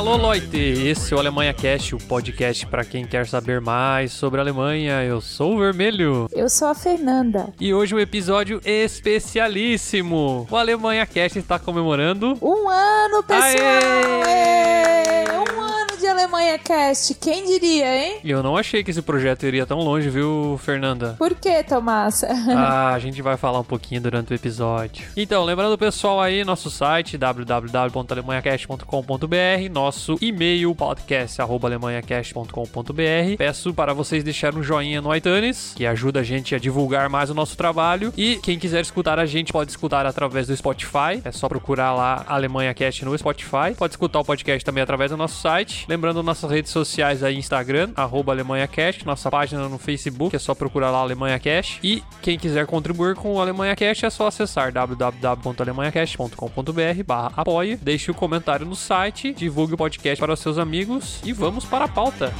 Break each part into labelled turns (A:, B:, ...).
A: Alô, Leute! Esse é o Alemanha Cast, o podcast para quem quer saber mais sobre a Alemanha. Eu sou o Vermelho.
B: Eu sou a Fernanda.
A: E hoje um episódio especialíssimo. O Alemanha Cast está comemorando
B: Um ano, pessoal!
A: Aê!
B: Ê! Um ano Alemanha Cast. Quem diria, hein?
A: Eu não achei que esse projeto iria tão longe, viu, Fernanda?
B: Por que, Tomás?
A: Ah, a gente vai falar um pouquinho durante o episódio. Então, lembrando o pessoal aí, nosso site www.alemanhacast.com.br, nosso e-mail podcast@alemanhacast.com.br. Peço para vocês deixarem um joinha no iTunes, que ajuda a gente a divulgar mais o nosso trabalho. E quem quiser escutar a gente pode escutar através do Spotify. É só procurar lá Alemanha Cast no Spotify. Pode escutar o podcast também através do nosso site. Lembrando nossas redes sociais aí, Instagram, arroba Alemanha Cast, nossa página no Facebook, é só procurar lá Alemanha Cast. E quem quiser contribuir com o Alemanha Cast é só acessar www.alemanhacast.com.br barra apoie, deixe o comentário no site, divulgue o podcast para os seus amigos e vamos para a pauta.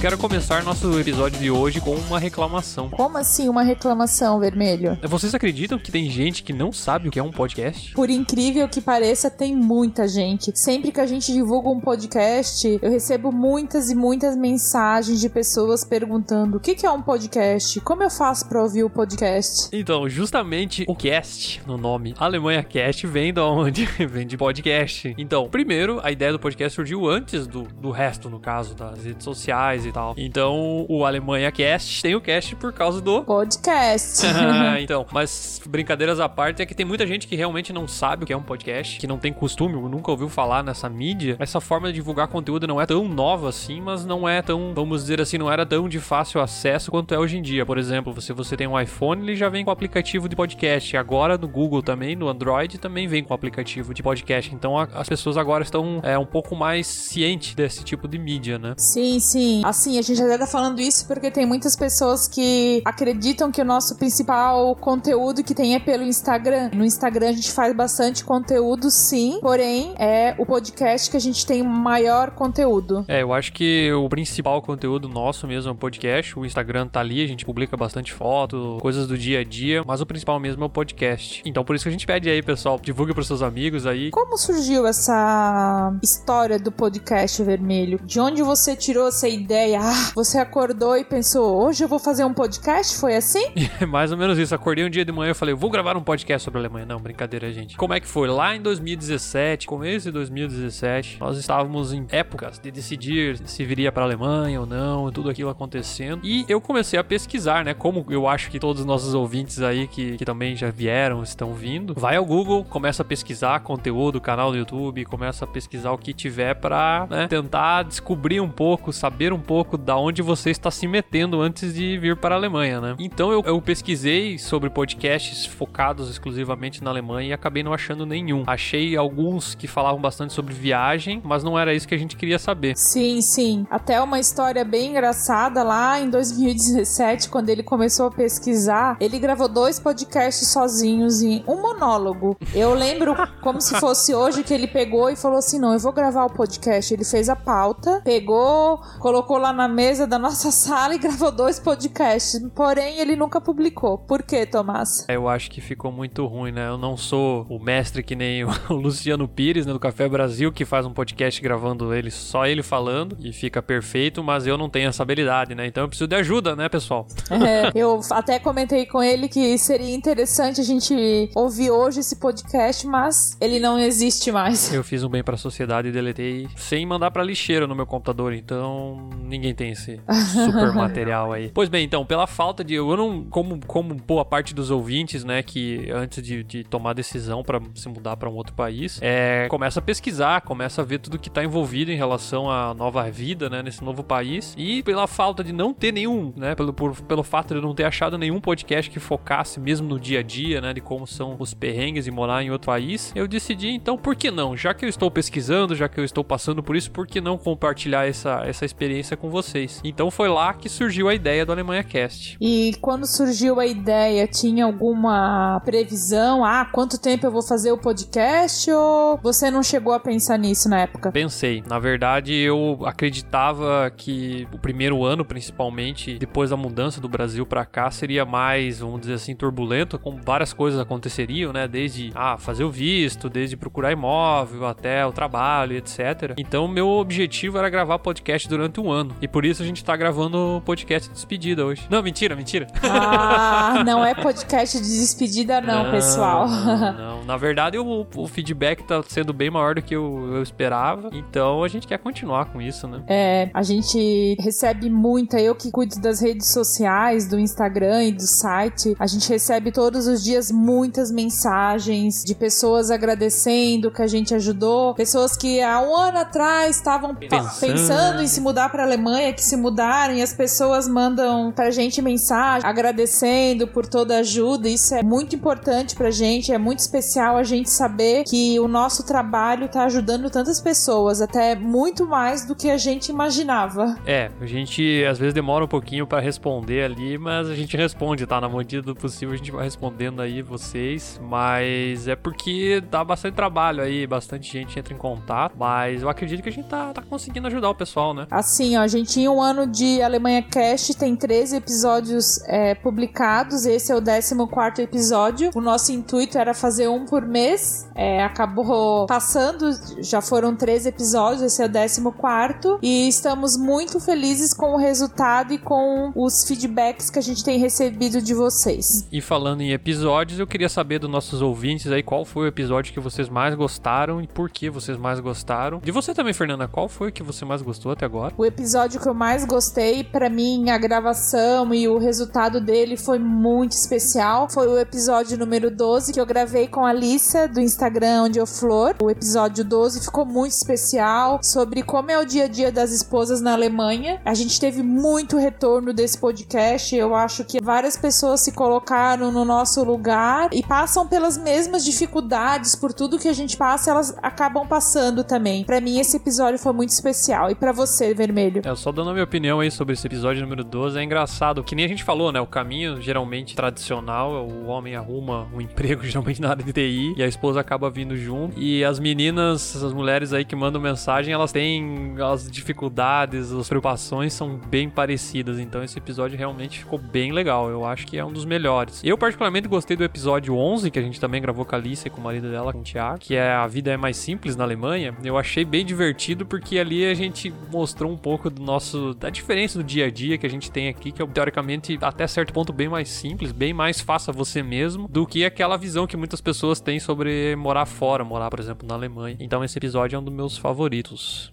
A: Quero começar nosso episódio de hoje com uma reclamação.
B: Como assim uma reclamação, Vermelho?
A: Vocês acreditam que tem gente que não sabe o que é um podcast?
B: Por incrível que pareça, tem muita gente. Sempre que a gente divulga um podcast, eu recebo muitas e muitas mensagens de pessoas perguntando o que é um podcast, como eu faço pra ouvir o podcast.
A: Então, justamente o cast no nome Alemanha Cast vem de onde? vem de podcast. Então, primeiro, a ideia do podcast surgiu antes do, do resto, no caso, das redes sociais e tal. Então, o Alemanha Cast tem o cast por causa do.
B: Podcast.
A: então, mas brincadeiras à parte, é que tem muita gente que realmente não sabe o que é um podcast, que não tem costume, nunca ouviu falar nessa mídia. Essa forma de divulgar conteúdo não é tão nova assim, mas não é tão, vamos dizer assim, não era tão de fácil acesso quanto é hoje em dia. Por exemplo, se você tem um iPhone, ele já vem com o aplicativo de podcast. Agora no Google também, no Android também vem com o aplicativo de podcast. Então a- as pessoas agora estão é, um pouco mais cientes desse tipo de mídia, né?
B: Sim, sim. Assim, a gente já tá falando isso porque tem muitas pessoas que acreditam que o nosso principal conteúdo que tem é pelo Instagram. No Instagram a gente faz bastante conteúdo, sim, porém é o podcast que a gente tem maior conteúdo.
A: É, eu acho que o principal conteúdo nosso mesmo é o podcast. O Instagram tá ali, a gente publica bastante foto, coisas do dia a dia, mas o principal mesmo é o podcast. Então por isso que a gente pede aí, pessoal, divulgue pros seus amigos aí.
B: Como surgiu essa história do podcast vermelho? De onde você tirou essa ideia? Ah, você acordou e pensou, hoje eu vou fazer um podcast? Foi assim?
A: É mais ou menos isso. Acordei um dia de manhã e falei, vou gravar um podcast sobre a Alemanha. Não, brincadeira, gente. Como é que foi? Lá em 2017, começo de 2017, nós estávamos em épocas de decidir se viria para a Alemanha ou não, tudo aquilo acontecendo. E eu comecei a pesquisar, né? Como eu acho que todos os nossos ouvintes aí que, que também já vieram, estão vindo. Vai ao Google, começa a pesquisar conteúdo, canal do YouTube, começa a pesquisar o que tiver para né, tentar descobrir um pouco, saber um pouco da onde você está se metendo antes de vir para a Alemanha, né? Então eu, eu pesquisei sobre podcasts focados exclusivamente na Alemanha e acabei não achando nenhum. Achei alguns que falavam bastante sobre viagem, mas não era isso que a gente queria saber.
B: Sim, sim. Até uma história bem engraçada lá em 2017, quando ele começou a pesquisar, ele gravou dois podcasts sozinhos em um monólogo. Eu lembro como se fosse hoje que ele pegou e falou assim: "Não, eu vou gravar o podcast". Ele fez a pauta, pegou, colocou lá na mesa da nossa sala e gravou dois podcasts. Porém, ele nunca publicou. Por quê, Tomás?
A: Eu acho que ficou muito ruim, né? Eu não sou o mestre que nem o Luciano Pires, né, do Café Brasil, que faz um podcast gravando ele, só ele falando, e fica perfeito, mas eu não tenho essa habilidade, né? Então eu preciso de ajuda, né, pessoal?
B: É, eu até comentei com ele que seria interessante a gente ouvir hoje esse podcast, mas ele não existe mais.
A: Eu fiz um bem pra sociedade e deletei sem mandar pra lixeira no meu computador, então ninguém tem esse super material aí. Pois bem, então, pela falta de. Eu não. Como, como boa parte dos ouvintes, né, que antes de, de tomar decisão para se mudar para um outro país, é, começa a pesquisar, começa a ver tudo que tá envolvido em relação à nova vida, né, nesse novo país. E pela falta de não ter nenhum, né, pelo, por, pelo fato de não ter achado nenhum podcast que focasse mesmo no dia a dia, né, de como são os perrengues e morar em outro país, eu decidi, então, por que não? Já que eu estou pesquisando, já que eu estou passando por isso, por que não compartilhar essa, essa experiência com vocês? Então foi lá que surgiu a ideia do Alemanha Cast.
B: E quando surgiu a ideia, tinha alguma previsão? Ah, quanto tempo eu vou fazer o podcast? Ou você não chegou a pensar nisso na época?
A: Pensei. Na verdade, eu acreditava que o primeiro ano, principalmente, depois da mudança do Brasil para cá, seria mais, vamos dizer assim, turbulento, com várias coisas aconteceriam, né? Desde ah, fazer o visto, desde procurar imóvel até o trabalho, etc. Então, meu objetivo era gravar podcast durante um ano. E por isso a gente tá gravando o podcast de despedida hoje. Não, mentira, mentira.
B: Ah, não é podcast de despedida, não, não pessoal.
A: Não, não, na verdade o, o, feedback tá sendo bem maior do que eu, eu, esperava. Então a gente quer continuar com isso, né?
B: É, a gente recebe muita, eu que cuido das redes sociais, do Instagram e do site, a gente recebe todos os dias muitas mensagens de pessoas agradecendo que a gente ajudou, pessoas que há um ano atrás estavam pensando. pensando em se mudar para Alemanha, que se mudaram e as pessoas mandam pra gente mensagem agradecendo por toda a ajuda. Isso é muito importante pra gente, é muito especial a gente saber que o nosso trabalho tá ajudando tantas pessoas, até muito mais do que a gente imaginava.
A: É, a gente às vezes demora um pouquinho para responder ali, mas a gente responde, tá? Na medida do possível a gente vai respondendo aí vocês, mas é porque dá bastante trabalho aí, bastante gente entra em contato, mas eu acredito que a gente tá, tá conseguindo ajudar o pessoal, né?
B: Assim, ó, gente tinha um ano de Alemanha Cast, tem 13 episódios é, publicados, esse é o 14 episódio. O nosso intuito era fazer um por mês, é, acabou passando, já foram 13 episódios, esse é o 14 e estamos muito felizes com o resultado e com os feedbacks que a gente tem recebido de vocês.
A: E falando em episódios, eu queria saber dos nossos ouvintes aí qual foi o episódio que vocês mais gostaram e por que vocês mais gostaram. De você também, Fernanda, qual foi o que você mais gostou até agora?
B: O episódio que eu mais gostei, para mim, a gravação e o resultado dele foi muito especial. Foi o episódio número 12 que eu gravei com a Alissa do Instagram Onde Eu Flor. O episódio 12 ficou muito especial sobre como é o dia a dia das esposas na Alemanha. A gente teve muito retorno desse podcast. Eu acho que várias pessoas se colocaram no nosso lugar e passam pelas mesmas dificuldades por tudo que a gente passa, elas acabam passando também. Para mim esse episódio foi muito especial. E para você, Vermelho?
A: É, só dando a minha opinião aí sobre esse episódio número 12, é engraçado, que nem a gente falou, né? O caminho geralmente tradicional, o homem arruma um emprego geralmente na área de TI e a esposa acaba vindo junto. E as meninas, as mulheres aí que mandam mensagem, elas têm as dificuldades, as preocupações são bem parecidas. Então esse episódio realmente ficou bem legal. Eu acho que é um dos melhores. Eu particularmente gostei do episódio 11, que a gente também gravou com a Alice e com o marido dela, com o Thiago, que é A Vida é Mais Simples na Alemanha. Eu achei bem divertido porque ali a gente mostrou um pouco do nosso da diferença do dia a dia que a gente tem aqui, que é teoricamente até certo ponto bem mais simples, bem mais faça você mesmo do que aquela visão que muitas pessoas têm sobre morar fora, morar, por exemplo, na Alemanha. Então esse episódio é um dos meus favoritos.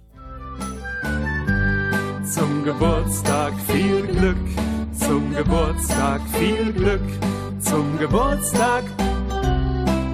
A: Zum Geburtstag viel Glück, zum Geburtstag viel Glück, zum Geburtstag,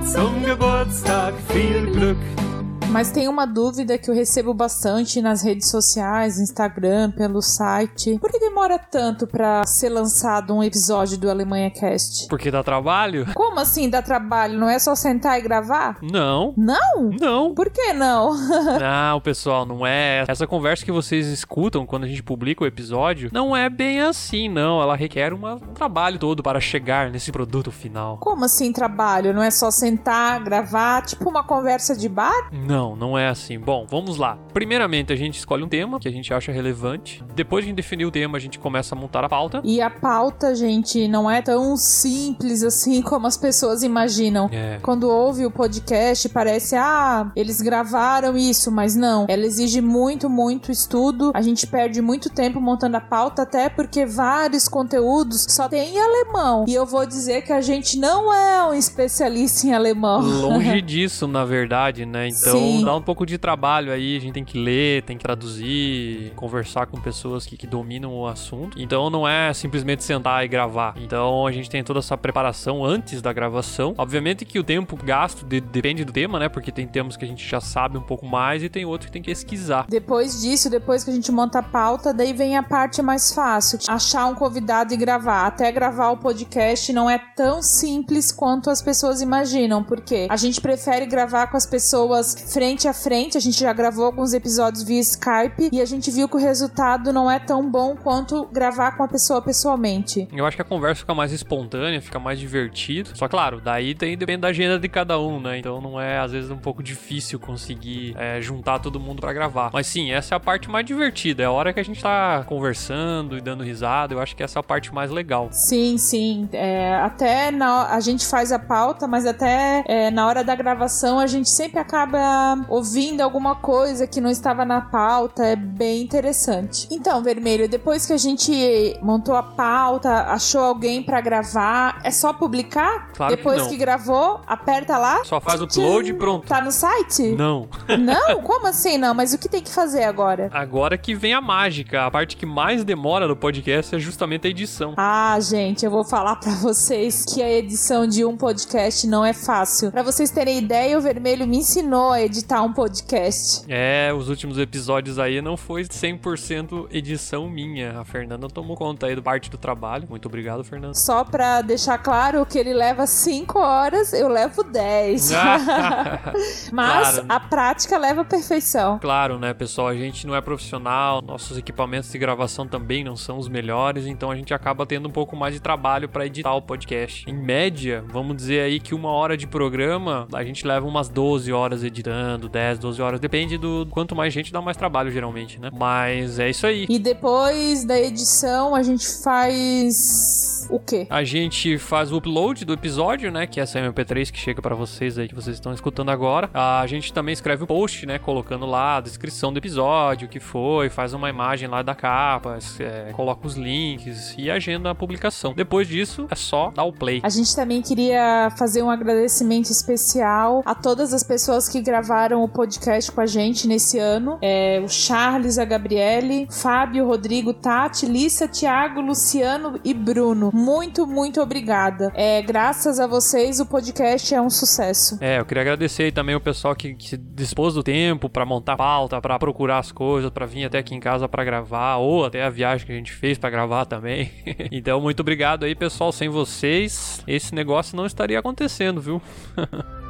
A: zum Geburtstag viel Glück.
B: Mas tem uma dúvida que eu recebo bastante nas redes sociais, Instagram, pelo site. Por que demora tanto para ser lançado um episódio do Alemanha Cast?
A: Porque dá trabalho?
B: Como assim dá trabalho? Não é só sentar e gravar?
A: Não.
B: Não?
A: Não.
B: Por que não?
A: não, pessoal, não é. Essa conversa que vocês escutam quando a gente publica o episódio não é bem assim, não. Ela requer uma, um trabalho todo para chegar nesse produto final.
B: Como assim trabalho? Não é só sentar, gravar, tipo uma conversa de bar?
A: Não. Não, não é assim. Bom, vamos lá. Primeiramente, a gente escolhe um tema que a gente acha relevante. Depois de definir o tema, a gente começa a montar a pauta.
B: E a pauta, gente, não é tão simples assim como as pessoas imaginam. É. Quando ouve o podcast, parece, ah, eles gravaram isso, mas não. Ela exige muito, muito estudo. A gente perde muito tempo montando a pauta, até porque vários conteúdos só tem em alemão. E eu vou dizer que a gente não é um especialista em alemão.
A: Longe disso, na verdade, né? Então.
B: Sim
A: Dá um pouco de trabalho aí, a gente tem que ler, tem que traduzir, conversar com pessoas que, que dominam o assunto. Então não é simplesmente sentar e gravar. Então a gente tem toda essa preparação antes da gravação. Obviamente que o tempo gasto de- depende do tema, né? Porque tem temas que a gente já sabe um pouco mais e tem outros que tem que pesquisar.
B: Depois disso, depois que a gente monta a pauta, daí vem a parte mais fácil. Achar um convidado e gravar. Até gravar o podcast não é tão simples quanto as pessoas imaginam, porque a gente prefere gravar com as pessoas frente a frente. A gente já gravou alguns episódios via Skype e a gente viu que o resultado não é tão bom quanto gravar com a pessoa pessoalmente.
A: Eu acho que a conversa fica mais espontânea, fica mais divertido. Só claro, daí tem, depende da agenda de cada um, né? Então não é, às vezes, um pouco difícil conseguir é, juntar todo mundo pra gravar. Mas sim, essa é a parte mais divertida. É a hora que a gente tá conversando e dando risada. Eu acho que essa é a parte mais legal.
B: Sim, sim. É, até na, a gente faz a pauta, mas até é, na hora da gravação a gente sempre acaba ouvindo alguma coisa que não estava na pauta. É bem interessante. Então, Vermelho, depois que a gente montou a pauta, achou alguém pra gravar, é só publicar?
A: Claro que
B: depois
A: não.
B: que gravou, aperta lá?
A: Só faz o upload e pronto.
B: Tá no site?
A: Não.
B: Não? Como assim não? Mas o que tem que fazer agora?
A: Agora que vem a mágica. A parte que mais demora no podcast é justamente a edição.
B: Ah, gente, eu vou falar pra vocês que a edição de um podcast não é fácil. Pra vocês terem ideia, o Vermelho me ensinou a editar um podcast.
A: É, os últimos episódios aí não foi 100% edição minha. A Fernanda tomou conta aí do parte do trabalho. Muito obrigado, Fernanda.
B: Só pra deixar claro que ele leva 5 horas, eu levo 10. Mas
A: Claro.
B: a prática leva à perfeição.
A: Claro, né, pessoal? A gente não é profissional, nossos equipamentos de gravação também não são os melhores, então a gente acaba tendo um pouco mais de trabalho para editar o podcast. Em média, vamos dizer aí que uma hora de programa, a gente leva umas 12 horas editando, 10, 12 horas, depende do quanto mais gente dá mais trabalho geralmente, né? Mas é isso aí.
B: E depois da edição, a gente faz o quê?
A: A gente faz o upload do episódio, né? Que é essa MP3 que chega pra vocês aí, que vocês estão escutando agora. A gente também escreve o post, né? Colocando lá a descrição do episódio, o que foi, faz uma imagem lá da capa, é, coloca os links e agenda a publicação. Depois disso, é só dar o play.
B: A gente também queria fazer um agradecimento especial a todas as pessoas que gravaram o podcast com a gente nesse ano. É, o Charles, a Gabriele, Fábio, Rodrigo, Tati, Lissa, Thiago, Luciano e Bruno. Muito, muito obrigada. É, graças a vocês, o podcast é um sucesso.
A: É, eu queria agradecer também o pessoal que, que se dispôs do tempo pra montar pauta, pra procurar as coisas, pra vir até aqui em casa pra gravar, ou até a viagem que a gente fez pra gravar também. então, muito obrigado aí, pessoal. Sem vocês, esse negócio não estaria acontecendo, viu?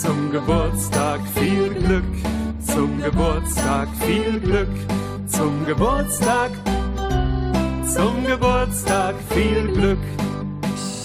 C: Zum Geburtstag viel Glück, zum Geburtstag viel Glück, zum Geburtstag, zum Geburtstag viel Glück.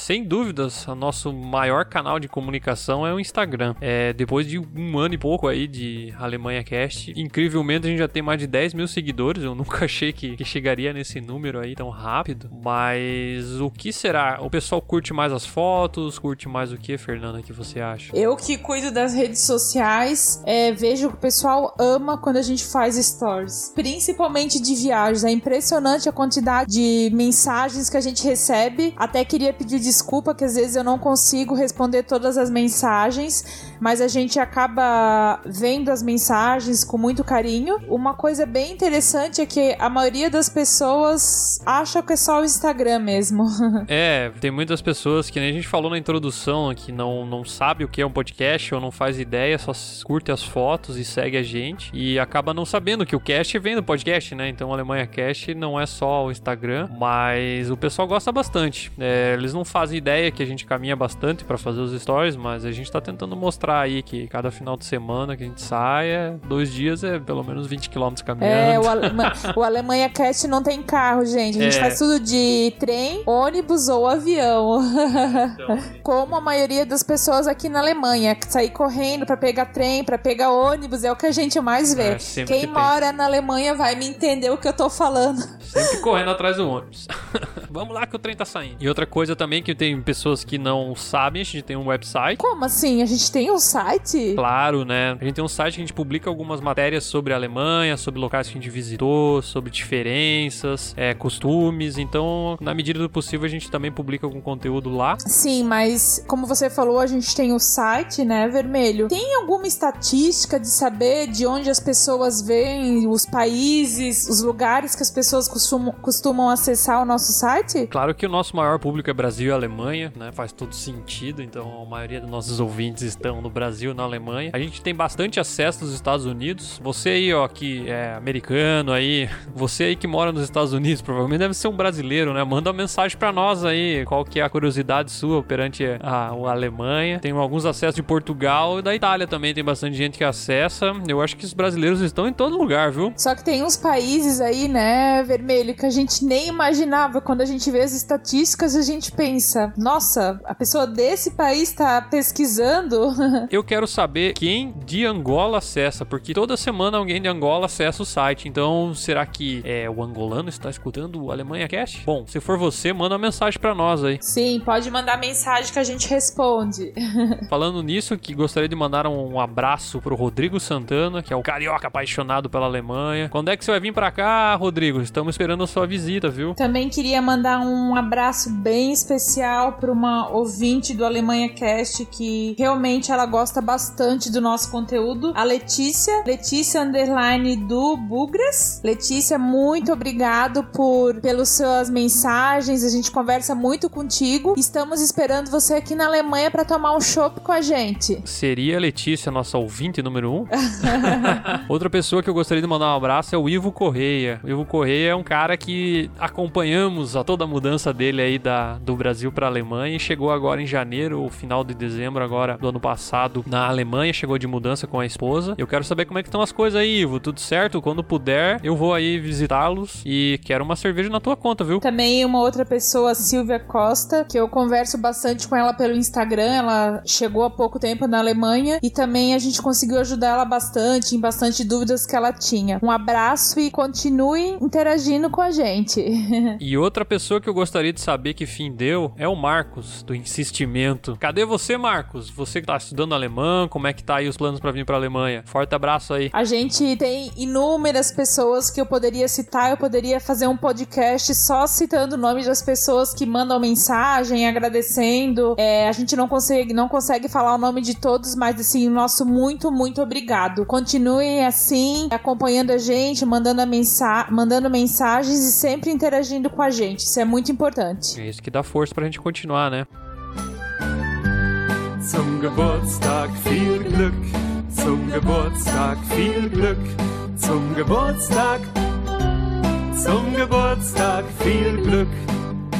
A: Sem dúvidas, o nosso maior canal de comunicação é o Instagram. É, depois de um ano e pouco aí de Alemanha Cast, incrivelmente a gente já tem mais de 10 mil seguidores. Eu nunca achei que, que chegaria nesse número aí tão rápido. Mas o que será? O pessoal curte mais as fotos? Curte mais o que, Fernanda, que você acha?
B: Eu que cuido das redes sociais, é, vejo que o pessoal ama quando a gente faz stories. Principalmente de viagens. É impressionante a quantidade de mensagens que a gente recebe. Até queria pedir desculpa que às vezes eu não consigo responder todas as mensagens, mas a gente acaba vendo as mensagens com muito carinho. Uma coisa bem interessante é que a maioria das pessoas acha que é só o Instagram mesmo.
A: É, tem muitas pessoas que nem a gente falou na introdução que não, não sabe o que é um podcast ou não faz ideia, só curte as fotos e segue a gente e acaba não sabendo que o cast vem do podcast, né? Então, Alemanha Cast não é só o Instagram, mas o pessoal gosta bastante. É, eles não fazem ideia que a gente caminha bastante pra fazer os stories, mas a gente tá tentando mostrar aí que cada final de semana que a gente sai, é, dois dias é pelo menos 20 km caminhando.
B: É, o, Alema- o Alemanha Cast não tem carro, gente. A gente
A: É.
B: faz tudo de trem, ônibus ou avião. Como a maioria das pessoas aqui na Alemanha. Sair correndo pra pegar trem, pra pegar ônibus, é o que a gente mais vê.
A: É,
B: Quem
A: que tem.
B: mora na Alemanha vai me entender o que eu tô falando.
A: Sempre correndo atrás do ônibus. Vamos lá que o trem tá saindo. E outra coisa também que tem pessoas que não sabem, a gente tem um website.
B: Como assim? A gente tem um site?
A: Claro, né? A gente tem um site que a gente publica algumas matérias sobre a Alemanha, sobre locais que a gente visitou, sobre diferenças, é, costumes. Então, na medida do possível, a gente também publica algum conteúdo lá.
B: Sim, mas como você falou, a gente tem o site, né, Vermelho. Tem alguma estatística de saber de onde as pessoas vêm, os países, os lugares que as pessoas costumam, costumam acessar o nosso site?
A: Claro que o nosso maior público é Brasil e Alemanha, né? Faz todo sentido. Então, a maioria dos nossos ouvintes estão no Brasil na Alemanha. A gente tem bastante acesso nos Estados Unidos. Você aí, ó, que é americano aí, você aí que mora nos Estados Unidos, provavelmente deve ser um brasileiro, né? Manda uma mensagem pra nós aí, qual que é a curiosidade sua perante a, a Alemanha. Tem alguns acessos de Portugal e da Itália também, tem bastante gente que acessa. Eu acho que os brasileiros estão em todo lugar, viu?
B: Só que tem uns países aí, né, Vermelho, que a gente nem imaginava. Quando a gente vê as estatísticas, a gente pensa, nossa, a pessoa desse país tá pesquisando.
A: Eu quero saber quem de Angola acessa, porque toda semana alguém de Angola acessa o site. Então, será que é, o angolano está escutando o Alemanha Cast? Bom, se for você, manda uma mensagem pra nós aí.
B: Sim, pode mandar mensagem que a gente responde.
A: Falando nisso, que gostaria de mandar um abraço pro Rodrigo Santana, que é o carioca apaixonado pela Alemanha. Quando é que você vai vir pra cá, Rodrigo? Estamos esperando a sua visita, viu?
B: Também queria mandar um abraço bem especial para uma ouvinte do Alemanha Cast que realmente ela gosta bastante do nosso conteúdo, a Letícia, Letícia underline do Bugras. Letícia, muito obrigado por pelas suas mensagens, a gente conversa muito contigo. Estamos esperando você aqui na Alemanha para tomar um chopp com a gente.
A: Seria a Letícia nossa ouvinte número um? Outra pessoa que eu gostaria de mandar um abraço é o Ivo Correia. O Ivo Correia é um cara que acompanhamos a toda a mudança dele aí da, do Brasil para Alemanha e chegou agora em janeiro, ou final de dezembro agora do ano passado na Alemanha, chegou de mudança com a esposa. Eu quero saber como é que estão as coisas aí, Ivo. Tudo certo? Quando puder, eu vou aí visitá-los e quero uma cerveja na tua conta, viu?
B: Também uma outra pessoa, Silvia Costa, que eu converso bastante com ela pelo Instagram. Ela chegou há pouco tempo na Alemanha e também a gente conseguiu ajudar ela bastante em bastante dúvidas que ela tinha. Um abraço e continue interagindo com a gente.
A: E outra pessoa que eu gostaria de saber que fim deu é o Marcos, do Insistimento. Cadê você, Marcos? Você que tá estudando alemão, como é que tá aí os planos para vir pra Alemanha? Forte abraço aí.
B: A gente tem inúmeras pessoas que eu poderia citar, eu poderia fazer um podcast só citando o nome das pessoas que mandam mensagem, agradecendo. É, a gente não consegue, não consegue falar o nome de todos, mas assim, nosso muito, muito obrigado. Continuem assim, acompanhando a gente, mandando, a mensa mandando mensagens e sempre interagindo com a gente. Isso é muito importante.
A: É isso que dá força pra gente continuar, né?
C: Zum Geburtstag viel Glück, zum Geburtstag viel Glück, zum Geburtstag, zum Geburtstag viel Glück.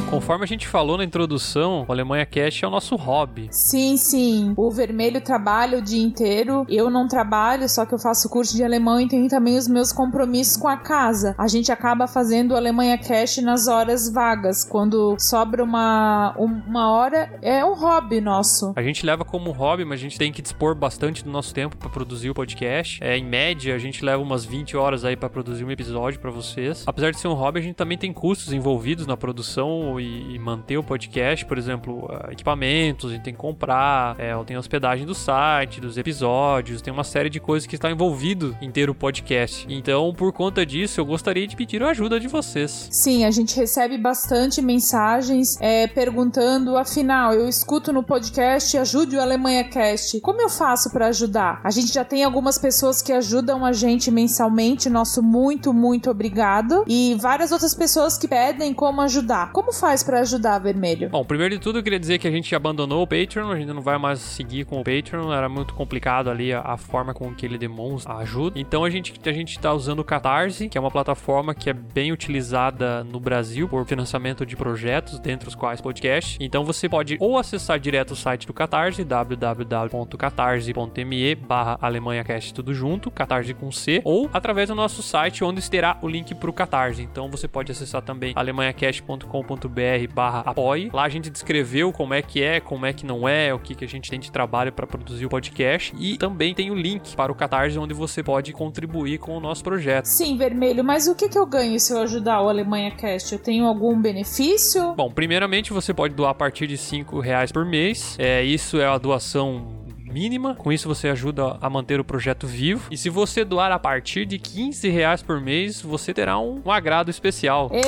A: Conforme a gente falou na introdução, o Alemanha Cash é o nosso hobby.
B: Sim, sim. O vermelho trabalha o dia inteiro. Eu não trabalho, só que eu faço curso de alemão e tenho também os meus compromissos com a casa. A gente acaba fazendo o Alemanha Cash nas horas vagas. Quando sobra uma, uma hora, é um hobby nosso.
A: A gente leva como hobby, mas a gente tem que dispor bastante do nosso tempo para produzir o podcast. É, em média, a gente leva umas 20 horas aí para produzir um episódio para vocês. Apesar de ser um hobby, a gente também tem custos envolvidos na produção e, e manter o podcast, por exemplo, uh, equipamentos, a gente tem que comprar, é, tem hospedagem do site, dos episódios, tem uma série de coisas que está envolvido em ter o podcast. Então, por conta disso, eu gostaria de pedir a ajuda de vocês.
B: Sim, a gente recebe bastante mensagens é, perguntando, afinal, eu escuto no podcast Ajude o Alemanha Cast. Como eu faço para ajudar? A gente já tem algumas pessoas que ajudam a gente mensalmente, nosso muito, muito obrigado. E várias outras pessoas que pedem como ajudar. Como faz para ajudar, Vermelho?
A: Bom, primeiro de tudo, eu queria dizer que a gente abandonou o Patreon, a gente não vai mais seguir com o Patreon, era muito complicado ali a, a forma com que ele demonstra a ajuda. Então a gente, a gente tá usando o Catarse, que é uma plataforma que é bem utilizada no Brasil por financiamento de projetos, dentre os quais podcast. Então você pode ou acessar direto o site do Catarse, www.catarse.me barra AlemanhaCast tudo junto, Catarse com C, ou através do nosso site, onde terá o link pro Catarse. Então você pode acessar também alemanhacast.com.br barra apoie. Lá a gente descreveu como é que é, como é que não é, o que, que a gente tem de trabalho para produzir o podcast. E também tem o link para o Catarse, onde você pode contribuir com o nosso projeto.
B: Sim, Vermelho, mas o que, que eu ganho se eu ajudar o Alemanha Cast? Eu tenho algum benefício?
A: Bom, primeiramente você pode doar a partir de 5 reais por mês. É, isso é a doação mínima. Com isso você ajuda a manter o projeto vivo. E se você doar a partir de 15 reais por mês, você terá um, um agrado especial.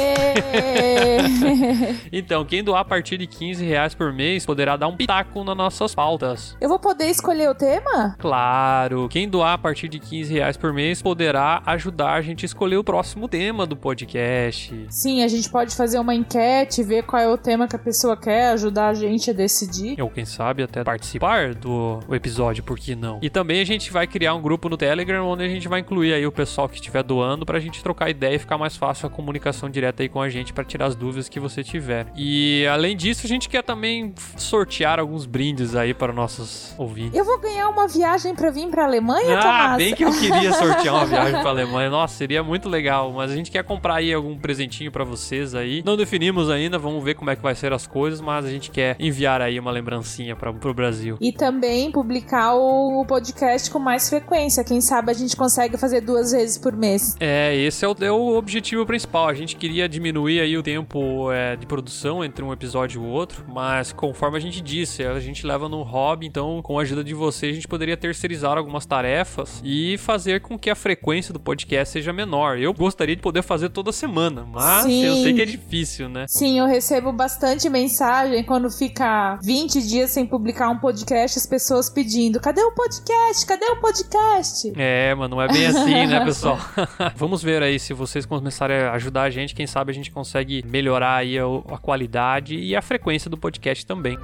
A: Então, quem doar a partir de 15 reais por mês poderá dar um pitaco nas nossas pautas.
B: Eu vou poder escolher o tema?
A: Claro, quem doar a partir de 15 reais por mês poderá ajudar a gente a escolher o próximo tema do podcast.
B: Sim, a gente pode fazer uma enquete, ver qual é o tema que a pessoa quer, ajudar a gente a decidir.
A: Ou quem sabe até participar do episódio, por que não? E também a gente vai criar um grupo no Telegram onde a gente vai incluir aí o pessoal que estiver doando pra gente trocar ideia e ficar mais fácil a comunicação direta aí com a gente pra tirar as dúvidas que você tiver. E além disso, a gente quer também sortear alguns brindes aí para nossos ouvintes.
B: Eu vou ganhar uma viagem pra vir pra Alemanha,
A: Ah,
B: Tomás?
A: bem que eu queria sortear uma viagem pra Alemanha. Nossa, seria muito legal. Mas a gente quer comprar aí algum presentinho pra vocês aí. Não definimos ainda, vamos ver como é que vai ser as coisas, mas a gente quer enviar aí uma lembrancinha pra, pro Brasil.
B: E também publicar o podcast com mais frequência. Quem sabe a gente consegue fazer duas vezes por mês.
A: É, esse é o, é o objetivo principal. A gente queria diminuir aí o tempo é, de produção entre um episódio e o outro, mas conforme a gente disse, a gente leva no hobby, então com a ajuda de você a gente poderia terceirizar algumas tarefas e fazer com que a frequência do podcast seja menor. Eu gostaria de poder fazer toda semana, mas
B: Sim.
A: eu sei que é difícil, né?
B: Sim, eu recebo bastante mensagem quando fica 20 dias sem publicar um podcast, as pessoas pedindo: cadê o podcast? Cadê o podcast?
A: É, mas não é bem assim, né, pessoal? Vamos ver aí se vocês começarem a ajudar a gente, quem sabe a gente consegue melhorar aí a, a qualidade e a frequência do podcast também.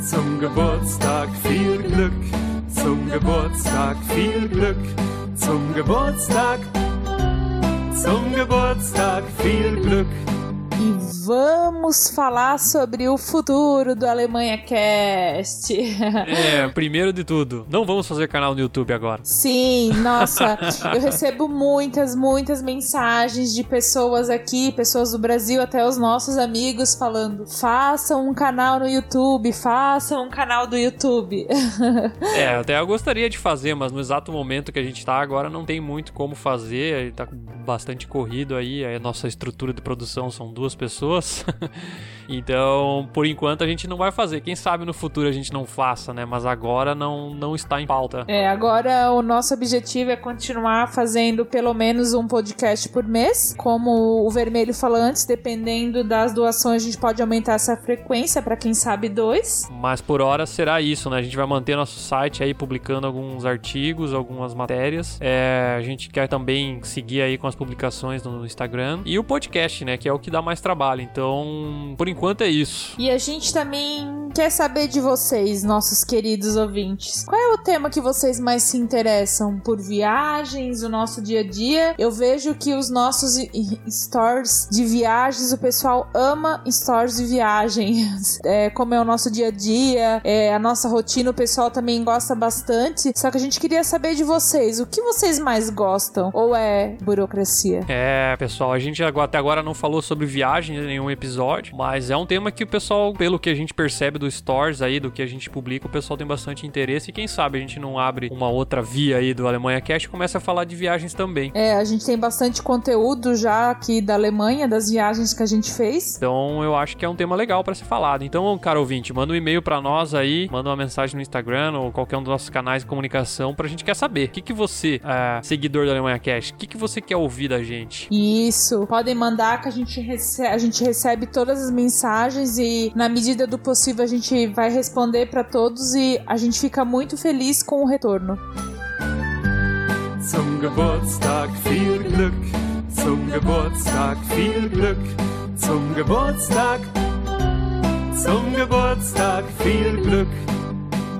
C: Zum Geburtstag viel Glück, zum Geburtstag viel Glück, zum Geburtstag, zum Geburtstag viel Glück.
B: E vamos falar sobre o futuro do Alemanha Cast.
A: É, primeiro de tudo, não vamos fazer canal no YouTube agora.
B: Sim, nossa, eu recebo muitas, muitas mensagens de pessoas aqui, pessoas do Brasil, até os nossos amigos, falando: façam um canal no YouTube, façam um canal do YouTube.
A: É, até eu gostaria de fazer, mas no exato momento que a gente tá agora não tem muito como fazer, tá bastante corrido aí, a nossa estrutura de produção são duas pessoas. então, por enquanto a gente não vai fazer. Quem sabe no futuro a gente não faça, né? Mas agora não, não está em pauta.
B: É, agora o nosso objetivo é continuar fazendo pelo menos um podcast por mês. Como o Vermelho falou antes, dependendo das doações, a gente pode aumentar essa frequência para quem sabe dois.
A: Mas por hora será isso, né? A gente vai manter nosso site aí publicando alguns artigos, algumas matérias. É, a gente quer também seguir aí com as publicações no Instagram. E o podcast, né? Que é o que dá mais trabalho. Então, por enquanto é isso.
B: E a gente também quer saber de vocês, nossos queridos ouvintes. Qual é o tema que vocês mais se interessam? Por viagens, o nosso dia a dia? Eu vejo que os nossos stories de viagens, o pessoal ama stories de viagens. É, como é o nosso dia a dia, é, a nossa rotina, o pessoal também gosta bastante. Só que a gente queria saber de vocês, o que vocês mais gostam? Ou é burocracia?
A: É, pessoal, a gente até agora não falou sobre viagem em nenhum episódio, mas é um tema que o pessoal, pelo que a gente percebe dos stories aí, do que a gente publica, o pessoal tem bastante interesse e quem sabe a gente não abre uma outra via aí do Alemanha Cast e começa a falar de viagens também.
B: É, a gente tem bastante conteúdo já aqui da Alemanha, das viagens que a gente fez.
A: Então eu acho que é um tema legal pra ser falado. Então, cara ouvinte, manda um e-mail pra nós aí, manda uma mensagem no Instagram ou qualquer um dos nossos canais de comunicação pra gente quer saber. O que, que você, é, seguidor da Alemanha Cast, o que, que você quer ouvir da gente?
B: Isso, podem mandar que a gente, rece a gente recebe todas as mensagens e na medida do possível a gente vai responder pra todos e a gente fica muito feliz com o retorno.
C: Zum Geburtstag viel Glück, zum Geburtstag viel Glück, zum Geburtstag, zum Geburtstag viel Glück.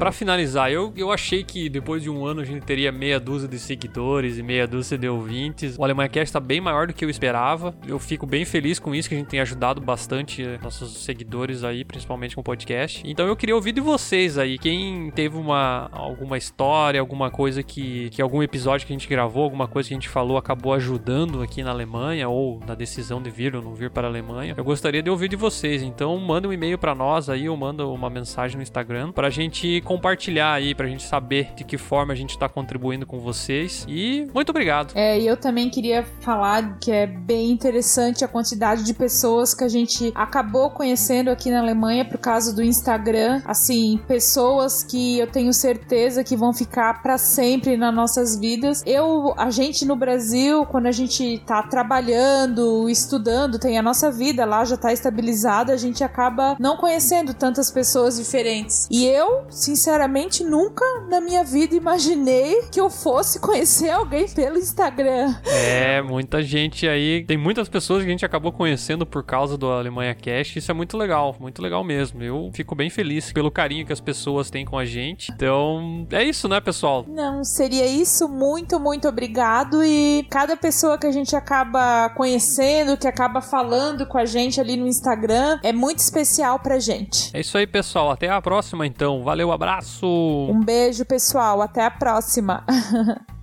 A: Pra finalizar, eu, eu achei que depois de um ano a gente teria meia dúzia de seguidores e meia dúzia de ouvintes. O Alemanha Cast tá bem maior do que eu esperava. Eu fico bem feliz com isso, que a gente tem ajudado bastante eh, nossos seguidores aí, principalmente com o podcast. Então eu queria ouvir de vocês aí. Quem teve uma alguma história, alguma coisa que, que algum episódio que a gente gravou, alguma coisa que a gente falou acabou ajudando aqui na Alemanha ou na decisão de vir ou não vir para a Alemanha. Eu gostaria de ouvir de vocês. Então manda um e-mail pra nós aí ou manda uma mensagem no Instagram pra gente compartilhar aí pra gente saber de que forma a gente tá contribuindo com vocês. E muito obrigado.
B: É, e eu também queria falar que é bem interessante a quantidade de pessoas que a gente acabou conhecendo aqui na Alemanha por causa do Instagram. Assim, pessoas que eu tenho certeza que vão ficar para sempre nas nossas vidas. Eu, a gente no Brasil, quando a gente tá trabalhando, estudando, tem a nossa vida lá já tá estabilizada, a gente acaba não conhecendo tantas pessoas diferentes. E eu, sinceramente, nunca na minha vida imaginei que eu fosse conhecer alguém pelo Instagram.
A: É, muita gente aí. Tem muitas pessoas que a gente acabou conhecendo por causa do Alemanha Cash. Isso é muito legal, muito legal mesmo. Eu fico bem feliz pelo carinho que as pessoas têm com a gente. Então, é isso, né, pessoal?
B: Não, seria isso. Muito, muito obrigado. E cada pessoa que a gente acaba conhecendo, que acaba falando com a gente ali no Instagram, é muito especial pra gente.
A: É isso aí, pessoal. Até a próxima, então. Valeu, abraço!
B: Um beijo, pessoal. Até a próxima.